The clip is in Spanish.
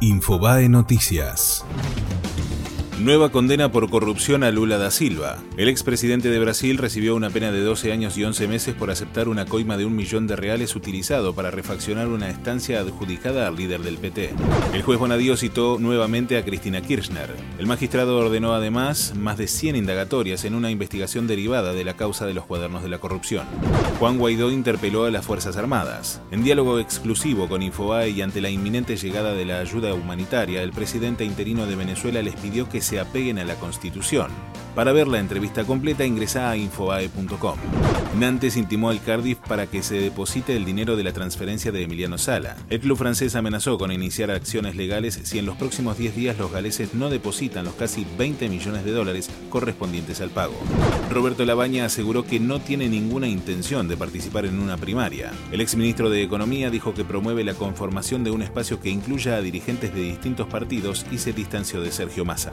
Infobae Noticias. Nueva condena por corrupción a Lula da Silva. El expresidente de Brasil recibió una pena de 12 años y 11 meses por aceptar una coima de un millón de reales utilizado para refaccionar una estancia adjudicada al líder del PT. El juez Bonadío citó nuevamente a Cristina Kirchner. El magistrado ordenó además más de 100 indagatorias en una investigación derivada de la causa de los cuadernos de la corrupción. Juan Guaidó interpeló a las Fuerzas Armadas. En diálogo exclusivo con Infobae y ante la inminente llegada de la ayuda humanitaria, el presidente interino de Venezuela les pidió que se apeguen a la Constitución. Para ver la entrevista completa ingresa a infobae.com. Nantes intimó al Cardiff para que se deposite el dinero de la transferencia de Emiliano Sala. El club francés amenazó con iniciar acciones legales si en los próximos 10 días los galeses no depositan los casi 20 millones de dólares correspondientes al pago. Roberto Labaña aseguró que no tiene ninguna intención de participar en una primaria. El exministro de Economía dijo que promueve la conformación de un espacio que incluya a dirigentes de distintos partidos y se distanció de Sergio Massa